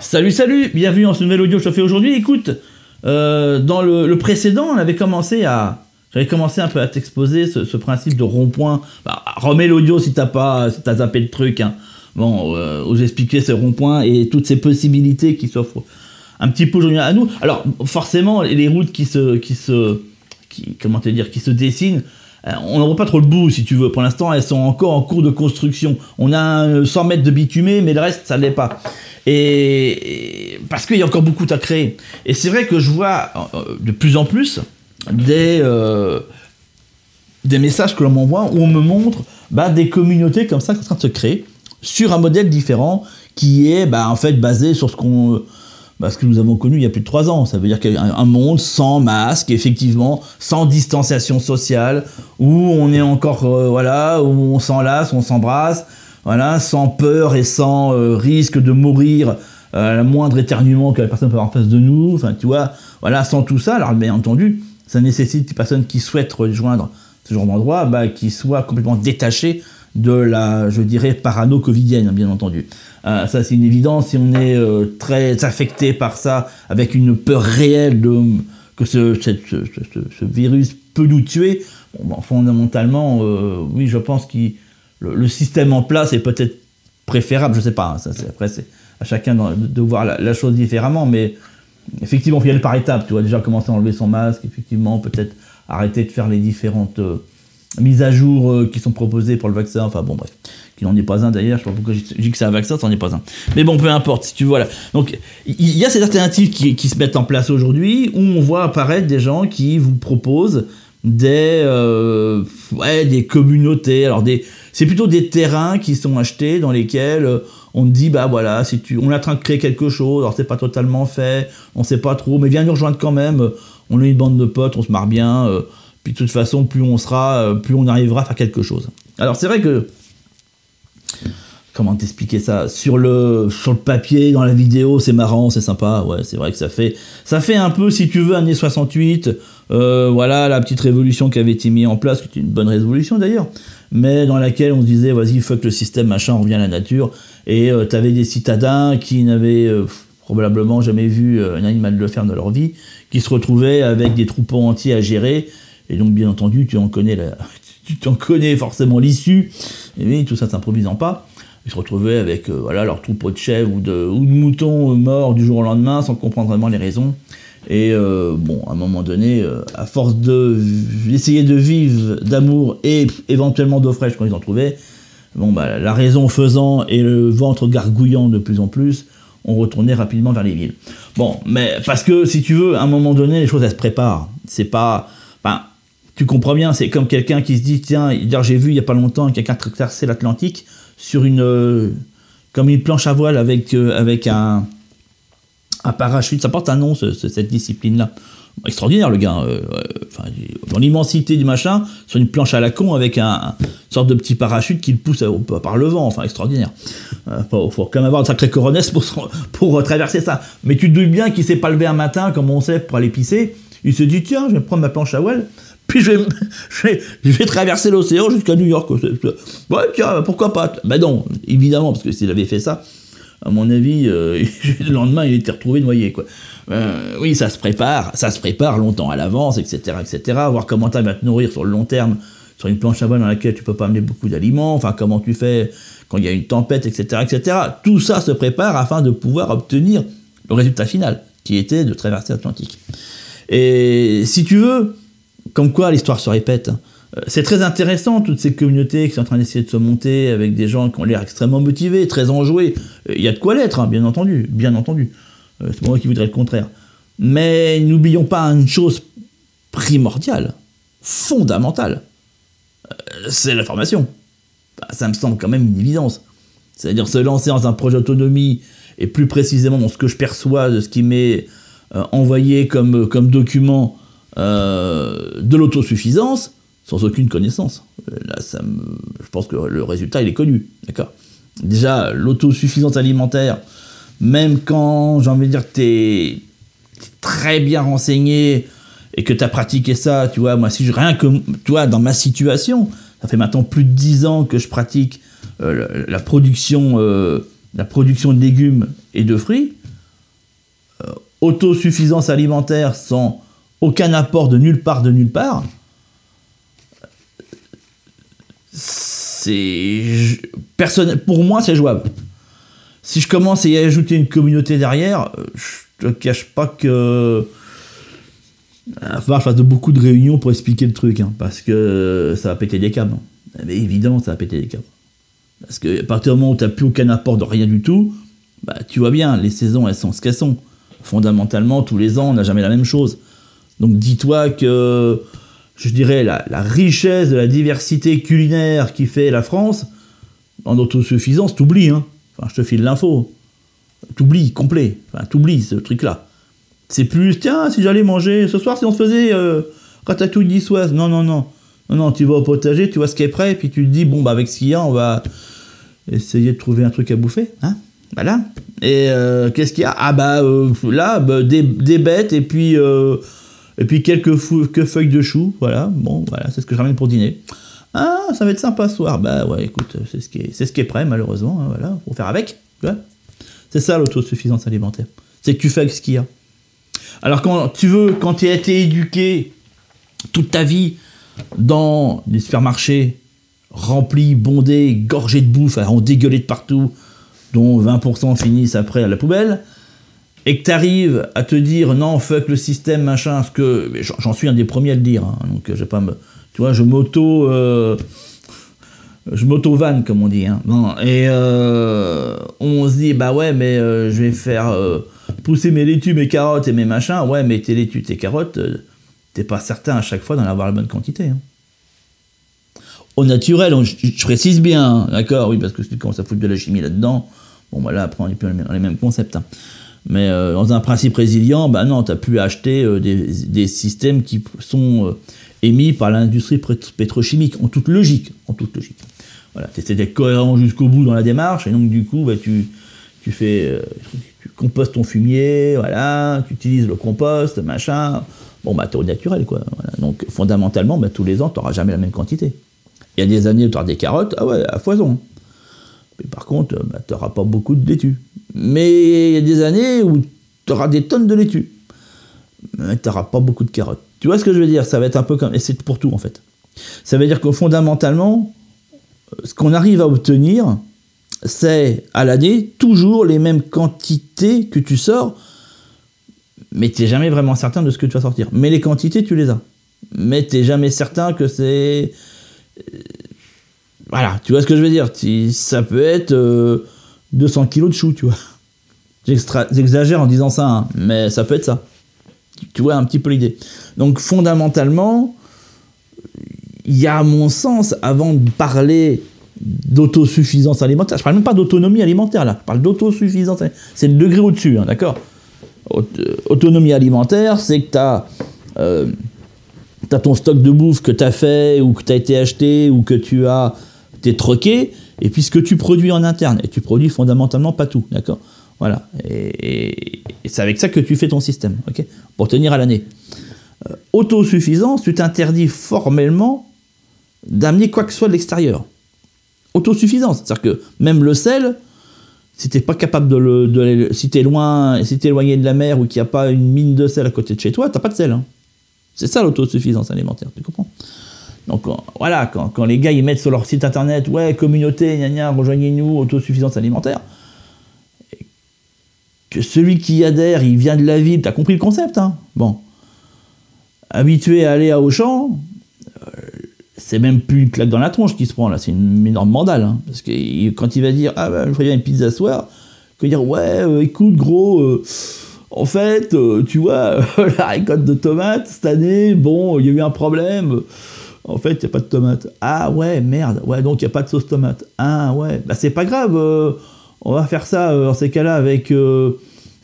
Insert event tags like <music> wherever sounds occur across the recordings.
Salut, salut, bienvenue dans ce nouvel audio fais aujourd'hui. Écoute, euh, dans le, précédent, on avait commencé à, j'avais commencé un peu à t'exposer ce, principe de rond-point. Bah, remets l'audio si t'as pas, si t'as zappé le truc. Hein. Bon, euh, vous expliquer ce rond-point et toutes ces possibilités qui s'offrent un petit peu aujourd'hui à nous. Alors, forcément, les routes qui se, qui se, comment te dire, qui se dessinent. Euh, on n'en voit pas trop le bout, si tu veux. Pour l'instant, elles sont encore en cours de construction. On a 100 mètres de bitumé, mais le reste, ça ne l'est pas. Et, parce qu'il y a encore beaucoup à créer. Et c'est vrai que je vois euh, de plus en plus des, euh, des messages que l'on m'envoie où on me montre bah, des communautés comme ça qui sont en train de se créer sur un modèle différent qui est bah, en fait basé sur ce qu'on bah, ce que nous avons connu il y a plus de trois ans. Ça veut dire qu'il y a un monde sans masque, effectivement, sans distanciation sociale, où on est encore, euh, voilà, où on s'enlace, on s'embrasse, voilà, sans peur et sans euh, risque de mourir euh, à la moindre éternuement que la personne peut avoir face de nous. Enfin, tu vois, voilà, sans tout ça. Alors, bien entendu, ça nécessite des personnes qui souhaitent rejoindre ce genre d'endroit, bah, qui soient complètement détachées de la, je dirais, parano-covidienne, bien entendu. Euh, ça, c'est une évidence. Si on est très affecté par ça, avec une peur réelle de, que ce, virus peut nous tuer, bon, fondamentalement, euh, oui, je pense que le, système en place est peut-être préférable. Je sais pas. Hein, après, c'est à chacun de, voir la, chose différemment, mais effectivement, il faut y aller par étapes. Tu vois, déjà commencer à enlever son masque, effectivement, peut-être arrêter de faire les différentes mises à jour qui sont proposées pour le vaccin. Enfin bon, bref qui n'en est pas un d'ailleurs, je sais pas pourquoi je dis que c'est un vaccin, ça n'en est pas un. Mais bon, peu importe, si tu vois là. Donc, il y a ces alternatives qui, se mettent en place aujourd'hui, où on voit apparaître des gens qui vous proposent des, euh, des communautés, alors des, c'est plutôt des terrains qui sont achetés dans lesquels euh, on dit, bah voilà, si tu, on est en train de créer quelque chose, alors c'est pas totalement fait, on sait pas trop, mais viens nous rejoindre quand même, on est une bande de potes, on se marre bien, euh, puis de toute façon, plus on sera, plus on arrivera à faire quelque chose. Alors c'est vrai que comment t'expliquer ça. Sur le sur le papier dans la vidéo c'est marrant c'est sympa. Ouais c'est vrai que ça fait ça fait un peu si tu veux année 68 euh, voilà la petite révolution qui avait été mise en place qui était une bonne révolution d'ailleurs. Mais dans laquelle on se disait vas-y fuck le système machin on revient à la nature. Et euh, t'avais des citadins qui n'avaient euh, probablement jamais vu un animal de ferme de leur vie qui se retrouvaient avec des troupeaux entiers à gérer. Et donc bien entendu tu en connais <laughs> tu t'en connais forcément l'issue. Et oui tout ça s'improvisant pas ils se retrouvaient avec euh, voilà, leur troupeau de chèvres ou de, ou de moutons morts du jour au lendemain sans comprendre vraiment les raisons. Et euh, bon, à un moment donné, euh, à force d'essayer de, vivre d'amour et éventuellement d'eau fraîche quand ils en trouvaient, bon, bah, la raison faisant et le ventre gargouillant de plus en plus, on retournait rapidement vers les villes. Bon, mais parce que si tu veux, à un moment donné, les choses elles se préparent. C'est pas. Tu comprends bien, c'est comme quelqu'un qui se dit tiens, j'ai vu il y a pas longtemps quelqu'un traverser l'Atlantique sur une euh, comme une planche à voile avec euh, avec un un parachute. Ça porte un nom cette discipline là. Extraordinaire le gars. Euh, dans l'immensité du machin, sur une planche à la con avec un, une sorte de petit parachute qui le pousse par le vent. Enfin extraordinaire. Il faut, quand même avoir une sacrée coronesse pour pour traverser ça. Mais tu te doutes bien qu'il s'est pas levé un matin comme on sait pour aller pisser. Il se dit tiens je vais prendre ma planche à voile puis <laughs> je vais, traverser l'océan jusqu'à New York. Ouais, tiens, pourquoi pas? Ben non, évidemment, parce que s'il avait fait ça, à mon avis, euh, <laughs> le lendemain, il était retrouvé noyé, quoi. Euh, oui, ça se prépare, ça se prépare longtemps à l'avance, etc., etc. Voir comment tu vas te nourrir sur le long terme, sur une planche à voile dans laquelle tu peux pas amener beaucoup d'aliments, enfin, comment tu fais quand il y a une tempête, etc., etc. Tout ça se prépare afin de pouvoir obtenir le résultat final, qui était de traverser l'Atlantique. Et si tu veux, comme quoi l'histoire se répète. Euh, c'est très intéressant, toutes ces communautés qui sont en train d'essayer de se monter avec des gens qui ont l'air extrêmement motivés, très enjoués. Euh, il y a de quoi l'être, hein, bien entendu, bien entendu. Euh, c'est moi qui voudrais le contraire. Mais n'oublions pas une chose primordiale, fondamentale. C'est la formation. Bah, ça me semble quand même une évidence. C'est-à-dire se lancer dans un projet d'autonomie, et plus précisément dans ce que je perçois de ce qui m'est envoyé comme, comme document euh, de l'autosuffisance sans aucune connaissance. Euh, là, ça je pense que le résultat, il est connu. D'accord? Déjà, l'autosuffisance alimentaire, même quand, j'ai envie de dire, tu es très bien renseigné et que tu as pratiqué ça, tu vois, moi, si je, rien que, toi, dans ma situation, ça fait maintenant plus de 10 ans que je pratique euh, la, production, la production de légumes et de fruits, autosuffisance alimentaire sans aucun apport de nulle part de nulle part, c'est pour moi c'est jouable. Si je commence à y ajouter une communauté derrière, je te cache pas que il va falloir que je fasse beaucoup de réunions pour expliquer le truc, hein, parce que ça va péter des câbles. Hein. Mais évidemment, ça va péter des câbles. Parce que à partir du moment où tu n'as plus aucun apport de rien du tout, bah, tu vois bien, les saisons, elles sont ce qu'elles sont. Fondamentalement, tous les ans, on n'a jamais la même chose. Donc dis-toi que, je dirais, la, richesse de la diversité culinaire qui fait la France, en autosuffisance, t'oublies. Hein. Enfin, je te file l'info. T'oublies, complet. Enfin, t'oublies ce truc-là. C'est plus, tiens, si j'allais manger ce soir, si on se faisait euh, ratatouille d'issoise. Non, non, non. Non, non, tu vas au potager, tu vois ce qui est prêt, puis tu te dis, bon, bah, avec ce qu'il y a, on va essayer de trouver un truc à bouffer. Hein voilà. Et euh, qu'est-ce qu'il y a? Ah, bah, euh, là, bah, des, bêtes, et puis, et puis quelques feuilles de chou. Voilà, bon, voilà, c'est ce que je ramène pour dîner. Ah, ça va être sympa ce soir. Bah, ouais, écoute, c'est ce qui est, ce qui est prêt, malheureusement. Hein, voilà, faut faire avec. C'est ça l'autosuffisance alimentaire. C'est que tu fais avec ce qu'il y a. Alors quand tu veux, quand tu as été éduqué toute ta vie dans des supermarchés remplis, bondés, gorgés de bouffe, on dégueulé de partout, dont 20% finissent après à la poubelle, et que tu arrives à te dire non, fuck le système, machin, ce que j'en suis un des premiers à le dire, hein, donc je vais pas me, tu vois, je m'auto, euh, je m'auto vanne comme on dit, hein, et euh, on se dit bah ouais, mais euh, je vais faire pousser mes laitues, mes carottes et mes machins, ouais, mais tes laitues, tes carottes, euh, t'es pas certain à chaque fois d'en avoir la bonne quantité. Hein. Au naturel, je, précise bien, hein, d'accord, oui, parce que si tu commences à foutre de la chimie là-dedans, bon, voilà, après on est plus dans les mêmes concepts. Mais euh, dans un principe résilient, bah non, t'as plus à acheter euh, des, systèmes qui sont émis par l'industrie pétrochimique, en toute logique, en toute logique. Voilà, tu essaies d'être cohérent jusqu'au bout dans la démarche, et donc du coup, bah, tu, tu fais compostes ton fumier, voilà, tu utilises le compost, machin. Bon, bah, t'es au naturel, quoi. Donc, fondamentalement, bah, tous les ans, tu n'auras jamais la même quantité. Il y a des années où tu auras des carottes, ah ouais, à foison. Par contre, bah, tu n'auras pas beaucoup de laitue. Mais il y a des années où tu auras des tonnes de laitue. Mais tu n'auras pas beaucoup de carottes. Tu vois ce que je veux dire? Ça va être un peu comme. Et c'est pour tout, en fait. Ça veut dire que fondamentalement, ce qu'on arrive à obtenir, c'est à l'année toujours les mêmes quantités que tu sors, mais tu n'es jamais vraiment certain de ce que tu vas sortir. Mais les quantités, tu les as. Mais tu n'es jamais certain que c'est... Voilà, tu vois ce que je veux dire Ça peut être 200 euh, kilos de choux, tu vois. J'exagère en disant ça, hein, mais ça peut être ça. Tu vois un petit peu l'idée. Donc fondamentalement, il y a à mon sens, avant de parler d'autosuffisance alimentaire. Je parle même pas d'autonomie alimentaire là, je parle d'autosuffisance. C'est le degré au-dessus, hein, d'accord? Euh, Autonomie alimentaire, c'est que tu as, euh, ton stock de bouffe que tu as fait ou que tu as été acheté ou que tu as t'es troqué et puis ce que tu produis en interne. Et tu produis fondamentalement pas tout, d'accord? Voilà. Et, c'est avec ça que tu fais ton système, ok? Pour tenir à l'année. Euh, autosuffisance, tu t'interdis formellement d'amener quoi que ce soit de l'extérieur autosuffisance. C'est-à-dire que même le sel, si t'es pas capable de le, si t'es loin, si t'es éloigné de la mer ou qu'il n'y a pas une mine de sel à côté de chez toi, t'as pas de sel. Hein. C'est ça l'autosuffisance alimentaire, tu comprends? Donc voilà, quand, les gars ils mettent sur leur site internet, ouais, communauté, gna gna, rejoignez-nous, autosuffisance alimentaire, que celui qui y adhère, il vient de la ville, t'as compris le concept, hein? Bon. Habitué à aller à Auchan, c'est même plus une claque dans la tronche qui se prend là, c'est une énorme mandale. Hein. parce que quand il va dire Ah ben, je ferais bien une pizza soir, va dire Ouais, euh, écoute, gros, euh, en fait, euh, tu vois, <laughs> la récolte de tomates cette année, bon, il y a eu un problème. En fait, il n'y a pas de tomates. Ah ouais, merde, ouais, donc il n'y a pas de sauce tomate. Ah ouais, bah c'est pas grave, on va faire ça dans ces cas-là avec.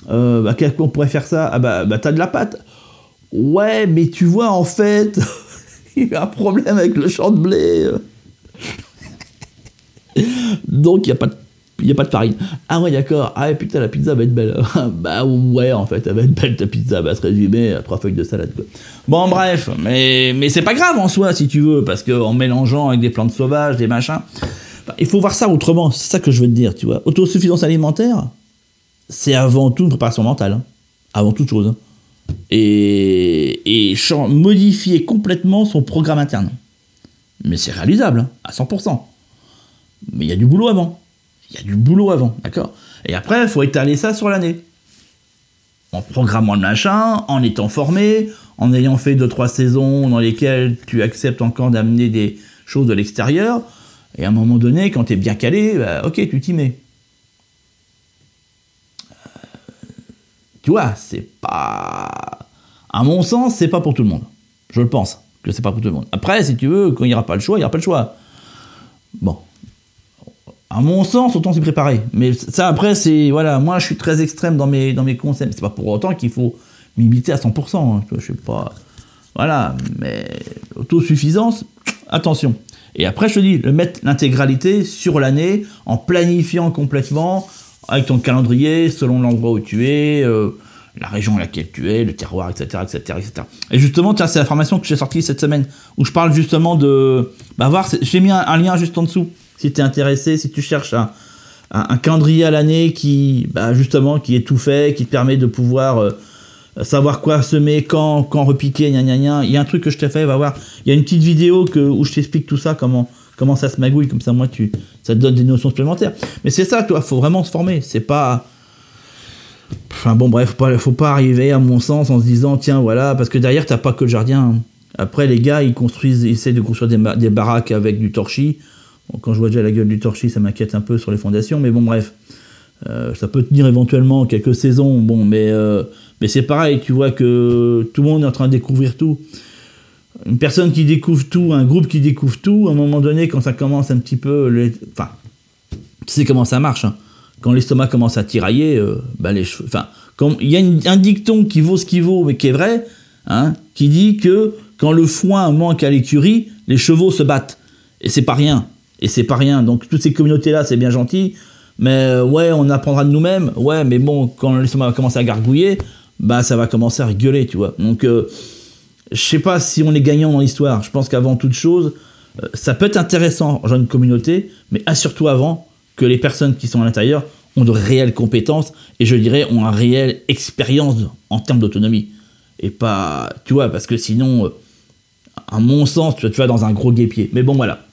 bah, quest qu'on pourrait faire ça? Ah bah, bah t'as de la pâte. Ouais, mais tu vois, en fait. <laughs> il y a un problème avec le champ de blé. <laughs> Donc il n'y a pas de il a pas de farine. Ah ouais, d'accord. Ah putain, la pizza va être belle. <laughs> bah ouais, en fait, elle va être belle ta pizza. va se résumer à trois feuilles de salade. Bon, bref, mais, mais c'est pas grave en soi, si tu veux, parce qu'en mélangeant avec des plantes sauvages, des machins, bah, il faut voir ça autrement. C'est ça que je veux te dire, tu vois. Autosuffisance alimentaire, c'est avant tout une préparation mentale. Hein. avant toute chose. hein. Et, et modifier complètement son programme interne. Mais c'est réalisable, hein, à 100%. Mais il y a du boulot avant. Il y a du boulot avant, d'accord? Et après, il faut étaler ça sur l'année. En programmant le machin, en étant formé, en ayant fait 2-3 saisons dans lesquelles tu acceptes encore d'amener des choses de l'extérieur. Et à un moment donné, quand tu es bien calé, bah, ok, tu t'y mets. tu vois, c'est pas. À mon sens, c'est pas pour tout le monde. Je le pense que c'est pas pour tout le monde. Après, si tu veux, quand il n'y aura pas le choix, il n'y aura pas le choix. Bon. À mon sens, autant s'y préparer. Mais ça, après, c'est. Voilà, moi, je suis très extrême dans mes, dans mes concepts. C'est pas pour autant qu'il faut m'imiter à 100%. hein. Je sais pas. Voilà, mais autosuffisance, attention. Et après, je te dis, le mettre l'intégralité sur l'année, en planifiant complètement, avec ton calendrier, selon l'endroit où tu es, euh, la région à laquelle tu es, le terroir, etc., etc., etc. Et justement, tiens, c'est la formation que j'ai sortie cette semaine, où je parle justement de... Bah voir, j'ai mis un lien juste en dessous, si tu es intéressé, si tu cherches un, un, calendrier à l'année qui, bah, justement, qui est tout fait, qui te permet de pouvoir... euh, savoir quoi semer, quand, quand repiquer, gna gna gna. Il y a un truc que je t'ai fait, va voir. Il y a une petite vidéo où je t'explique tout ça, comment, comment ça se magouille, comme ça, moi, tu, ça te donne des notions supplémentaires. Mais c'est ça, toi, faut vraiment se former. C'est pas. Enfin bon, bref, faut pas, faut pas arriver, à mon sens, en se disant, tiens, voilà, parce que derrière, t'as pas que le jardin. hein. Après, les gars, ils construisent, ils essaient de construire des, des baraques avec du torchis. Quand je vois déjà la gueule du torchis, ça m'inquiète un peu sur les fondations, mais bon, bref. Euh, ça peut tenir éventuellement quelques saisons, bon, mais, euh, mais c'est pareil, tu vois que tout le monde est en train de découvrir tout. Une personne qui découvre tout, un groupe qui découvre tout, à un moment donné, quand ça commence un petit peu. Enfin, tu sais comment ça marche. hein. Quand l'estomac commence à tirailler, euh, bah les cheveux. Enfin, il y a un dicton qui vaut ce qu'il vaut, mais qui est vrai, hein, qui dit que quand le foin manque à l'écurie, les chevaux se battent. Et c'est pas rien. Et c'est pas rien. Donc toutes ces communautés-là, c'est bien gentil. Mais euh, ouais, on apprendra de nous-mêmes. Ouais, mais bon, quand l'estomac va commencer à gargouiller, bah ça va commencer à rigoler, tu vois. Donc euh, je sais pas si on est gagnant dans l'histoire. Je pense qu'avant toute chose, euh, ça peut être intéressant en une communauté, mais assure-toi avant que les personnes qui sont à l'intérieur ont de réelles compétences et je dirais ont une réelle expérience en termes d'autonomie. Et pas, tu vois, parce que sinon, euh, à mon sens, tu vas dans un gros guépier. Mais bon, voilà.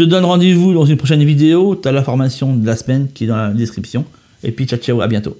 Je te donne rendez-vous dans une prochaine vidéo. Tu as la formation de la semaine qui est dans la description. Et puis, ciao, ciao, à bientôt.